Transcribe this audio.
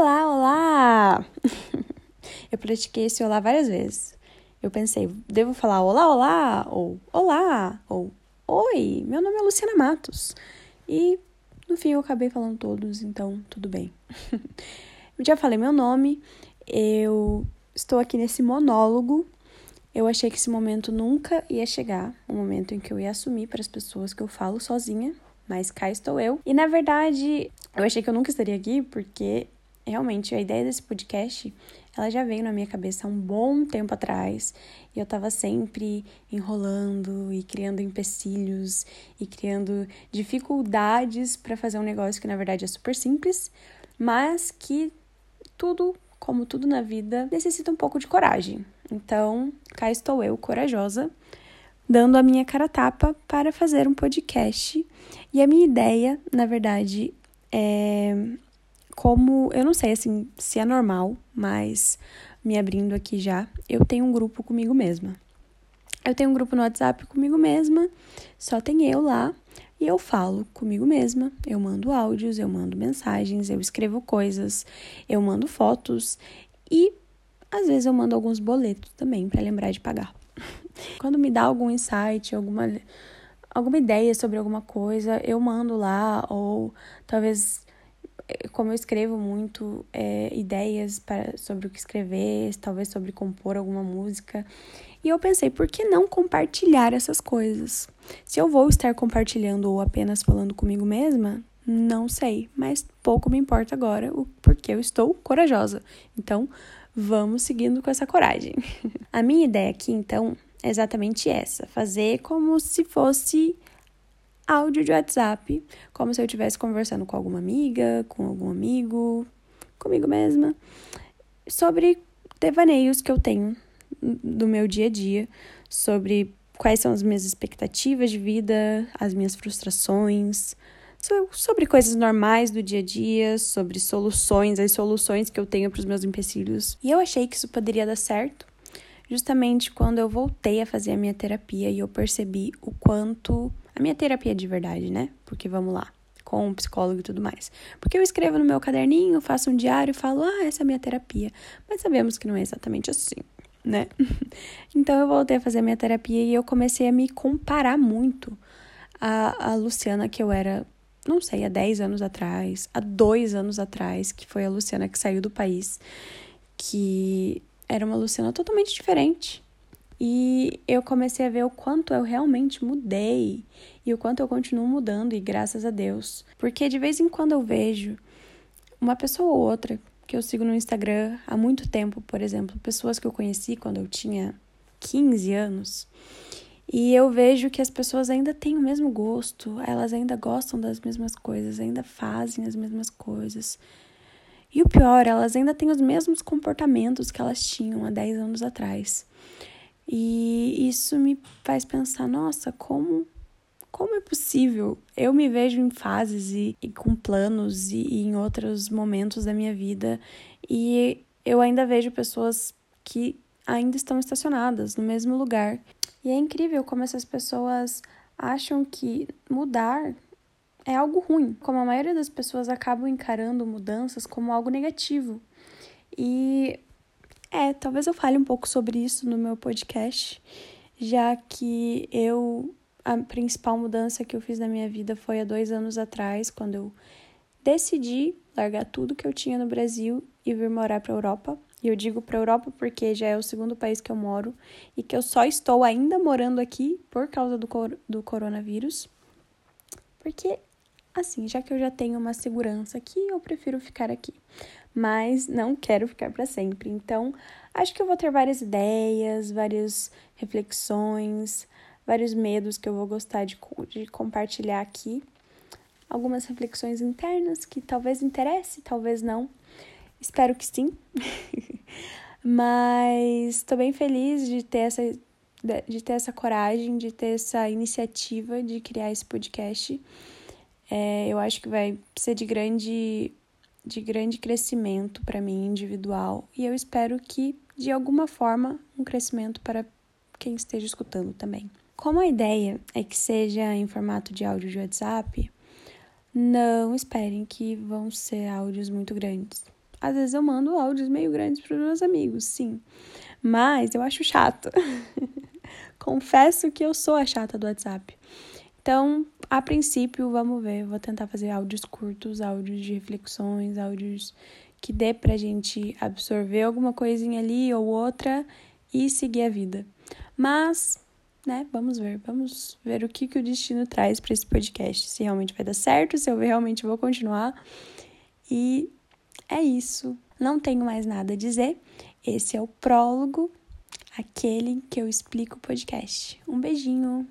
Olá, olá! eu pratiquei esse olá várias vezes. Eu pensei, devo falar olá, olá, ou olá, ou oi, meu nome é Luciana Matos. E no fim eu acabei falando todos, então tudo bem. eu já falei meu nome, eu estou aqui nesse monólogo. Eu achei que esse momento nunca ia chegar, o um momento em que eu ia assumir para as pessoas que eu falo sozinha, mas cá estou eu. E na verdade, eu achei que eu nunca estaria aqui porque realmente a ideia desse podcast, ela já veio na minha cabeça há um bom tempo atrás, e eu tava sempre enrolando e criando empecilhos e criando dificuldades para fazer um negócio que na verdade é super simples, mas que tudo, como tudo na vida, necessita um pouco de coragem. Então, cá estou eu, corajosa, dando a minha cara tapa para fazer um podcast. E a minha ideia, na verdade, é como, eu não sei assim se é normal, mas me abrindo aqui já, eu tenho um grupo comigo mesma. Eu tenho um grupo no WhatsApp comigo mesma, só tem eu lá, e eu falo comigo mesma, eu mando áudios, eu mando mensagens, eu escrevo coisas, eu mando fotos e às vezes eu mando alguns boletos também para lembrar de pagar. Quando me dá algum insight, alguma, alguma ideia sobre alguma coisa, eu mando lá, ou talvez, como eu escrevo muito, é, ideias para, sobre o que escrever, talvez sobre compor alguma música. E eu pensei, por que não compartilhar essas coisas? Se eu vou estar compartilhando ou apenas falando comigo mesma, não sei, mas pouco me importa agora, porque eu estou corajosa. Então, vamos seguindo com essa coragem. A minha ideia aqui, então, é exatamente essa: fazer como se fosse áudio de WhatsApp, como se eu estivesse conversando com alguma amiga, com algum amigo, comigo mesma, sobre devaneios que eu tenho do meu dia a dia, sobre quais são as minhas expectativas de vida, as minhas frustrações, sobre coisas normais do dia a dia, sobre soluções, as soluções que eu tenho para os meus empecilhos. E eu achei que isso poderia dar certo, justamente quando eu voltei a fazer a minha terapia e eu percebi o quanto a minha terapia de verdade, né? Porque vamos lá, com um psicólogo e tudo mais. Porque eu escrevo no meu caderninho, faço um diário e falo: "Ah, essa é a minha terapia". Mas sabemos que não é exatamente assim né? Então eu voltei a fazer a minha terapia e eu comecei a me comparar muito a, a Luciana que eu era não sei, há 10 anos atrás, há dois anos atrás, que foi a Luciana que saiu do país, que era uma Luciana totalmente diferente. E eu comecei a ver o quanto eu realmente mudei e o quanto eu continuo mudando, e graças a Deus. Porque de vez em quando eu vejo uma pessoa ou outra que eu sigo no Instagram há muito tempo, por exemplo, pessoas que eu conheci quando eu tinha 15 anos, e eu vejo que as pessoas ainda têm o mesmo gosto, elas ainda gostam das mesmas coisas, ainda fazem as mesmas coisas. E o pior, elas ainda têm os mesmos comportamentos que elas tinham há 10 anos atrás. E isso me faz pensar, nossa, como como é possível? Eu me vejo em fases e, e com planos e, e em outros momentos da minha vida e eu ainda vejo pessoas que ainda estão estacionadas no mesmo lugar. E é incrível como essas pessoas acham que mudar é algo ruim, como a maioria das pessoas acabam encarando mudanças como algo negativo. E é, talvez eu fale um pouco sobre isso no meu podcast, já que eu a principal mudança que eu fiz na minha vida foi há dois anos atrás, quando eu decidi largar tudo que eu tinha no Brasil e vir morar para a Europa. E eu digo para a Europa porque já é o segundo país que eu moro e que eu só estou ainda morando aqui por causa do, cor do coronavírus. Porque, assim, já que eu já tenho uma segurança aqui, eu prefiro ficar aqui. Mas não quero ficar para sempre. Então, acho que eu vou ter várias ideias, várias reflexões, vários medos que eu vou gostar de, de compartilhar aqui. Algumas reflexões internas que talvez interesse, talvez não. Espero que sim. Mas estou bem feliz de ter essa de ter essa coragem, de ter essa iniciativa de criar esse podcast. É, eu acho que vai ser de grande, de grande crescimento para mim individual e eu espero que, de alguma forma, um crescimento para quem esteja escutando também. Como a ideia é que seja em formato de áudio de WhatsApp, não esperem que vão ser áudios muito grandes. às vezes eu mando áudios meio grandes para os meus amigos, sim. Mas eu acho chato. Confesso que eu sou a chata do WhatsApp. Então, a princípio, vamos ver. Vou tentar fazer áudios curtos, áudios de reflexões, áudios que dê pra gente absorver alguma coisinha ali ou outra e seguir a vida. Mas, né, vamos ver. Vamos ver o que, que o destino traz para esse podcast. Se realmente vai dar certo, se eu realmente vou continuar. E é isso. Não tenho mais nada a dizer. Esse é o prólogo, aquele que eu explico o podcast. Um beijinho.